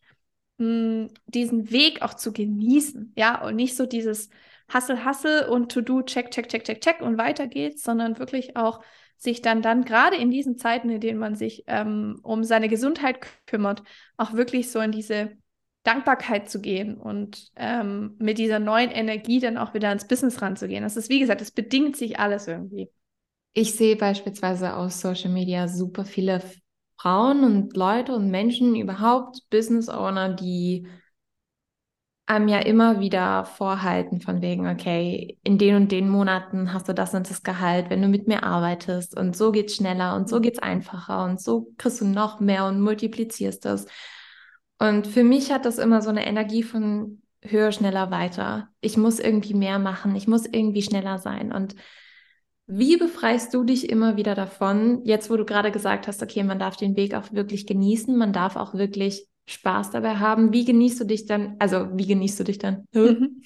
Speaker 2: diesen Weg auch zu genießen, ja, und nicht so dieses Hassel, Hassel und To-Do, check, check, check, check, check und weiter geht's, sondern wirklich auch sich dann dann gerade in diesen Zeiten, in denen man sich ähm, um seine Gesundheit kümmert, auch wirklich so in diese Dankbarkeit zu gehen und ähm, mit dieser neuen Energie dann auch wieder ins Business ranzugehen. Das ist, wie gesagt, es bedingt sich alles irgendwie.
Speaker 1: Ich sehe beispielsweise auf Social Media super viele Frauen und Leute und Menschen überhaupt, Business Owner, die einem ja immer wieder vorhalten von wegen, okay, in den und den Monaten hast du das und das Gehalt, wenn du mit mir arbeitest und so geht's schneller und so geht's einfacher und so kriegst du noch mehr und multiplizierst das. Und für mich hat das immer so eine Energie von höher, schneller, weiter. Ich muss irgendwie mehr machen, ich muss irgendwie schneller sein und wie befreist du dich immer wieder davon, jetzt wo du gerade gesagt hast, okay, man darf den Weg auch wirklich genießen, man darf auch wirklich Spaß dabei haben. Wie genießt du dich dann, also wie genießt du dich dann? Mhm.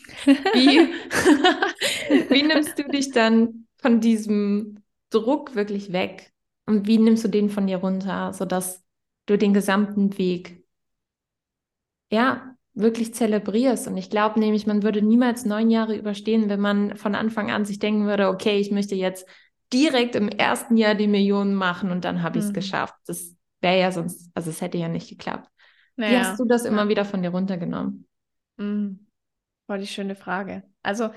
Speaker 1: Wie, *laughs* wie nimmst du dich dann von diesem Druck wirklich weg? Und wie nimmst du den von dir runter, sodass du den gesamten Weg ja wirklich zelebrierst. Und ich glaube nämlich, man würde niemals neun Jahre überstehen, wenn man von Anfang an sich denken würde, okay, ich möchte jetzt direkt im ersten Jahr die Millionen machen und dann habe ich es mhm. geschafft. Das wäre ja sonst, also es hätte ja nicht geklappt. Naja. Wie hast du das immer ja. wieder von dir runtergenommen?
Speaker 2: Mhm. War die schöne Frage. Also,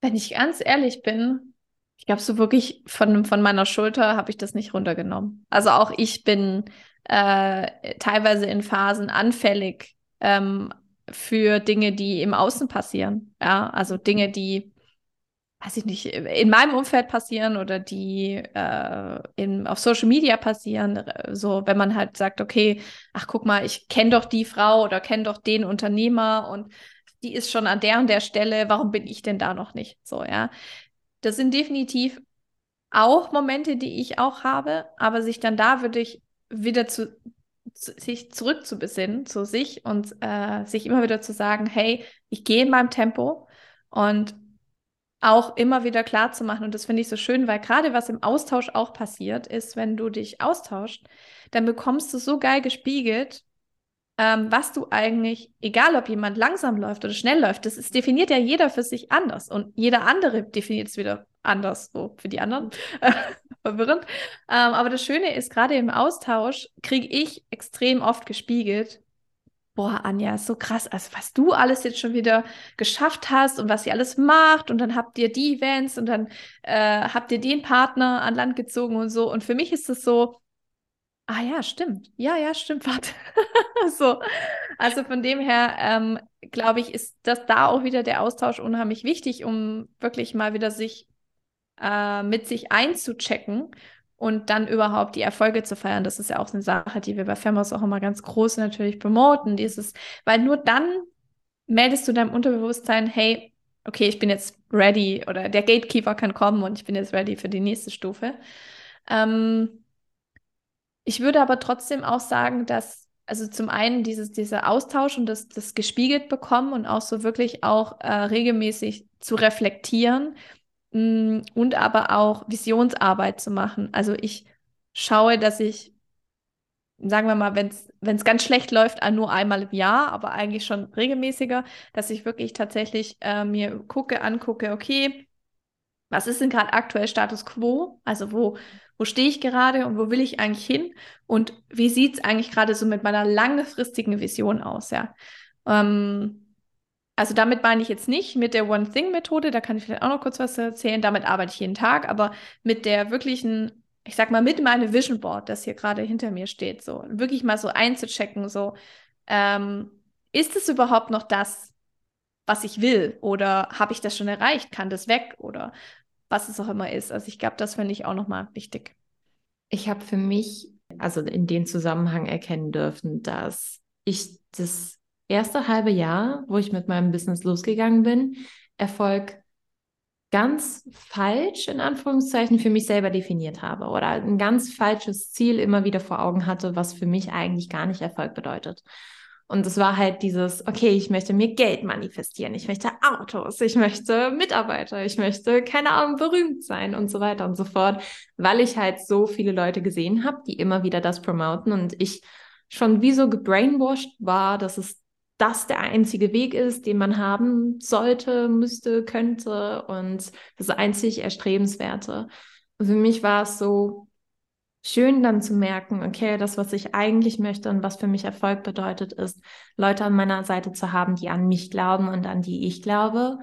Speaker 2: wenn ich ganz ehrlich bin, ich glaube, so wirklich von, von meiner Schulter habe ich das nicht runtergenommen. Also auch ich bin äh, teilweise in Phasen anfällig ähm, für Dinge, die im Außen passieren. Ja, also Dinge, die, weiß ich nicht, in meinem Umfeld passieren oder die äh, in, auf Social Media passieren. So, wenn man halt sagt, okay, ach guck mal, ich kenne doch die Frau oder kenne doch den Unternehmer und die ist schon an der und der Stelle, warum bin ich denn da noch nicht? So, ja. Das sind definitiv auch Momente, die ich auch habe, aber sich dann da würde ich wieder zu, zu sich zurückzubesinnen zu sich und äh, sich immer wieder zu sagen, hey, ich gehe in meinem Tempo und auch immer wieder klar zu machen. Und das finde ich so schön, weil gerade was im Austausch auch passiert, ist, wenn du dich austauscht, dann bekommst du so geil gespiegelt, ähm, was du eigentlich, egal ob jemand langsam läuft oder schnell läuft, das ist, definiert ja jeder für sich anders und jeder andere definiert es wieder anders, so für die anderen. *laughs* Verwirrend. Ähm, aber das Schöne ist, gerade im Austausch kriege ich extrem oft gespiegelt, boah, Anja, ist so krass, also was du alles jetzt schon wieder geschafft hast und was ihr alles macht und dann habt ihr die Events und dann äh, habt ihr den Partner an Land gezogen und so. Und für mich ist es so, ah ja, stimmt. Ja, ja, stimmt, *laughs* warte. so. Also von dem her, ähm, glaube ich, ist das da auch wieder der Austausch unheimlich wichtig, um wirklich mal wieder sich äh, mit sich einzuchecken und dann überhaupt die Erfolge zu feiern. Das ist ja auch eine Sache, die wir bei Femmos auch immer ganz groß natürlich promoten. Dieses, weil nur dann meldest du deinem Unterbewusstsein, hey, okay, ich bin jetzt ready oder der Gatekeeper kann kommen und ich bin jetzt ready für die nächste Stufe. Ähm, ich würde aber trotzdem auch sagen, dass also zum einen dieses, dieser Austausch und das, das gespiegelt bekommen und auch so wirklich auch äh, regelmäßig zu reflektieren Mm, und aber auch Visionsarbeit zu machen. Also ich schaue, dass ich, sagen wir mal, wenn es ganz schlecht läuft, nur einmal im Jahr, aber eigentlich schon regelmäßiger, dass ich wirklich tatsächlich äh, mir gucke, angucke, okay, was ist denn gerade aktuell Status quo? Also wo, wo stehe ich gerade und wo will ich eigentlich hin? Und wie sieht es eigentlich gerade so mit meiner langfristigen Vision aus? Ja. Ähm, also damit meine ich jetzt nicht mit der One-Thing-Methode, da kann ich vielleicht auch noch kurz was erzählen, damit arbeite ich jeden Tag, aber mit der wirklichen, ich sag mal, mit meinem Vision Board, das hier gerade hinter mir steht, so wirklich mal so einzuchecken, so, ähm, ist es überhaupt noch das, was ich will? Oder habe ich das schon erreicht? Kann das weg? Oder was es auch immer ist. Also ich glaube, das finde ich auch nochmal wichtig.
Speaker 1: Ich habe für mich, also in dem Zusammenhang erkennen dürfen, dass ich das erste halbe Jahr, wo ich mit meinem Business losgegangen bin, Erfolg ganz falsch in Anführungszeichen für mich selber definiert habe oder ein ganz falsches Ziel immer wieder vor Augen hatte, was für mich eigentlich gar nicht Erfolg bedeutet. Und es war halt dieses, okay, ich möchte mir Geld manifestieren, ich möchte Autos, ich möchte Mitarbeiter, ich möchte, keine Ahnung, berühmt sein und so weiter und so fort, weil ich halt so viele Leute gesehen habe, die immer wieder das promoten und ich schon wie so gebrainwashed war, dass es das der einzige Weg ist, den man haben sollte, müsste, könnte und das einzig Erstrebenswerte. Und für mich war es so schön dann zu merken, okay, das, was ich eigentlich möchte und was für mich Erfolg bedeutet, ist, Leute an meiner Seite zu haben, die an mich glauben und an die ich glaube.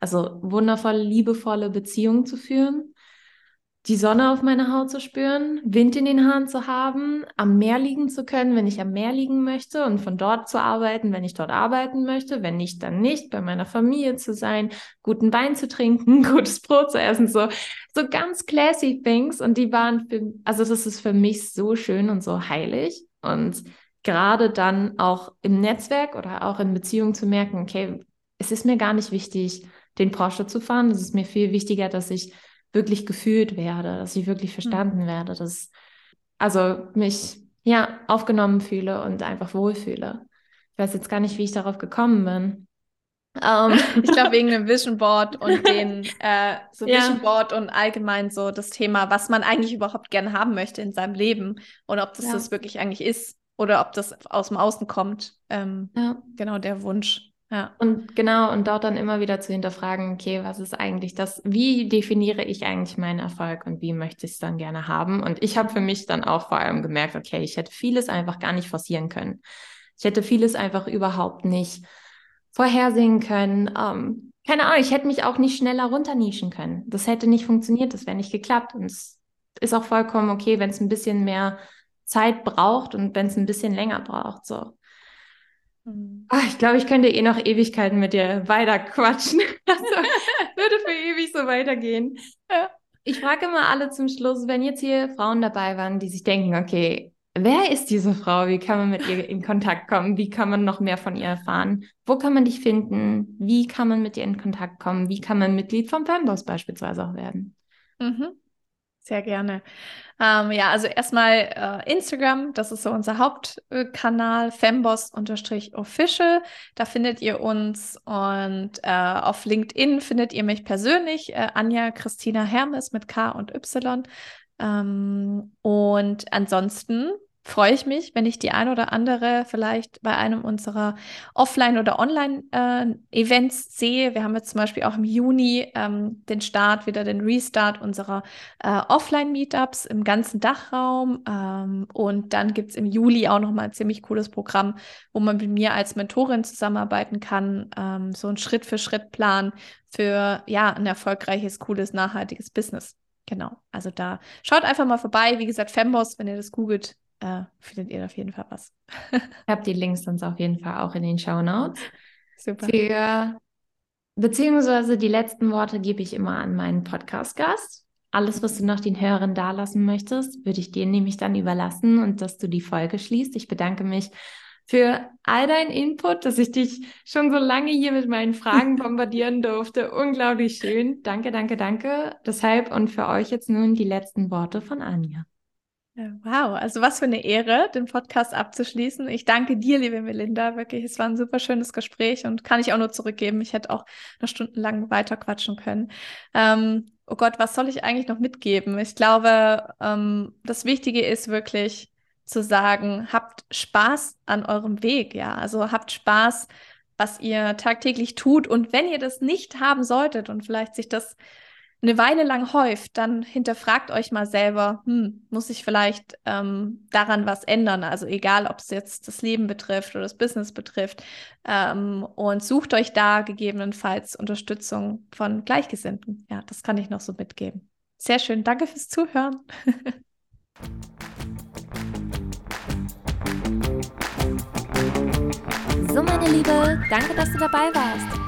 Speaker 1: Also wundervolle, liebevolle Beziehungen zu führen die Sonne auf meiner Haut zu spüren, Wind in den Haaren zu haben, am Meer liegen zu können, wenn ich am Meer liegen möchte und von dort zu arbeiten, wenn ich dort arbeiten möchte, wenn nicht, dann nicht, bei meiner Familie zu sein, guten Wein zu trinken, *laughs* gutes Brot zu essen, so, so ganz classy things und die waren für, also das ist für mich so schön und so heilig und gerade dann auch im Netzwerk oder auch in Beziehungen zu merken, okay, es ist mir gar nicht wichtig, den Porsche zu fahren, es ist mir viel wichtiger, dass ich wirklich gefühlt werde, dass ich wirklich hm. verstanden mhm. werde, dass also mich ja aufgenommen fühle und einfach wohlfühle. Ich weiß jetzt gar nicht, wie ich darauf gekommen bin.
Speaker 2: Um, ähm, *laughs* ich glaube, wegen dem Vision Board und *laughs* den äh, so ja. Vision Board und allgemein so das Thema, was man eigentlich überhaupt gerne haben möchte in seinem Leben und ob das ja. das wirklich eigentlich ist oder ob das aus dem Außen kommt. Ähm, ja. Genau, der Wunsch.
Speaker 1: Ja. Und genau, und dort dann immer wieder zu hinterfragen, okay, was ist eigentlich das, wie definiere ich eigentlich meinen Erfolg und wie möchte ich es dann gerne haben? Und ich habe für mich dann auch vor allem gemerkt, okay, ich hätte vieles einfach gar nicht forcieren können. Ich hätte vieles einfach überhaupt nicht vorhersehen können. Ähm, keine Ahnung, ich hätte mich auch nicht schneller runternischen können. Das hätte nicht funktioniert, das wäre nicht geklappt. Und es ist auch vollkommen okay, wenn es ein bisschen mehr Zeit braucht und wenn es ein bisschen länger braucht. So. Ach, ich glaube, ich könnte eh noch Ewigkeiten mit dir weiter quatschen. *laughs* Also, würde für ewig so weitergehen. Ja. Ich frage immer alle zum Schluss, wenn jetzt hier Frauen dabei waren, die sich denken, okay, wer ist diese Frau? Wie kann man mit ihr in Kontakt kommen? Wie kann man noch mehr von ihr erfahren? Wo kann man dich finden? Wie kann man mit ihr in Kontakt kommen? Wie kann man Mitglied vom Fanboss beispielsweise auch werden?
Speaker 2: Mhm. Sehr gerne. Ähm, ja, also erstmal äh, Instagram, das ist so unser Hauptkanal, femboss-official. Da findet ihr uns und äh, auf LinkedIn findet ihr mich persönlich, äh, Anja Christina Hermes mit K und Y. Ähm, und ansonsten freue ich mich, wenn ich die ein oder andere vielleicht bei einem unserer Offline- oder Online-Events äh, sehe. Wir haben jetzt zum Beispiel auch im Juni ähm, den Start, wieder den Restart unserer äh, Offline-Meetups im ganzen Dachraum. Ähm, und dann gibt es im Juli auch nochmal ein ziemlich cooles Programm, wo man mit mir als Mentorin zusammenarbeiten kann. Ähm, so ein Schritt-für-Schritt-Plan für ja, ein erfolgreiches, cooles, nachhaltiges Business. Genau, also da schaut einfach mal vorbei. Wie gesagt, Femboss, wenn ihr das googelt, äh, findet ihr auf jeden Fall was.
Speaker 1: ich habe die Links sonst auf jeden Fall auch in den Show Notes. Super. Für, beziehungsweise die letzten Worte gebe ich immer an meinen Podcast-Gast. Alles, was du noch den Hörern dalassen möchtest, würde ich dir nämlich dann überlassen und dass du die Folge schließt. Ich bedanke mich für all deinen Input, dass ich dich schon so lange hier mit meinen Fragen *laughs* bombardieren durfte. Unglaublich schön. Danke, danke, danke. Deshalb und für euch jetzt nun die letzten Worte von Anja.
Speaker 2: Wow, also was für eine Ehre, den Podcast abzuschließen. Ich danke dir, liebe Melinda, wirklich. Es war ein super schönes Gespräch und kann ich auch nur zurückgeben. Ich hätte auch noch stundenlang weiter quatschen können. Ähm, oh Gott, was soll ich eigentlich noch mitgeben? Ich glaube, ähm, das Wichtige ist wirklich zu sagen, habt Spaß an eurem Weg, ja. Also habt Spaß, was ihr tagtäglich tut. Und wenn ihr das nicht haben solltet und vielleicht sich das eine Weile lang häuft, dann hinterfragt euch mal selber, hm, muss ich vielleicht ähm, daran was ändern? Also egal, ob es jetzt das Leben betrifft oder das Business betrifft. Ähm, und sucht euch da gegebenenfalls Unterstützung von Gleichgesinnten. Ja, das kann ich noch so mitgeben. Sehr schön. Danke fürs Zuhören. *laughs*
Speaker 1: So, meine Liebe, danke, dass du dabei warst.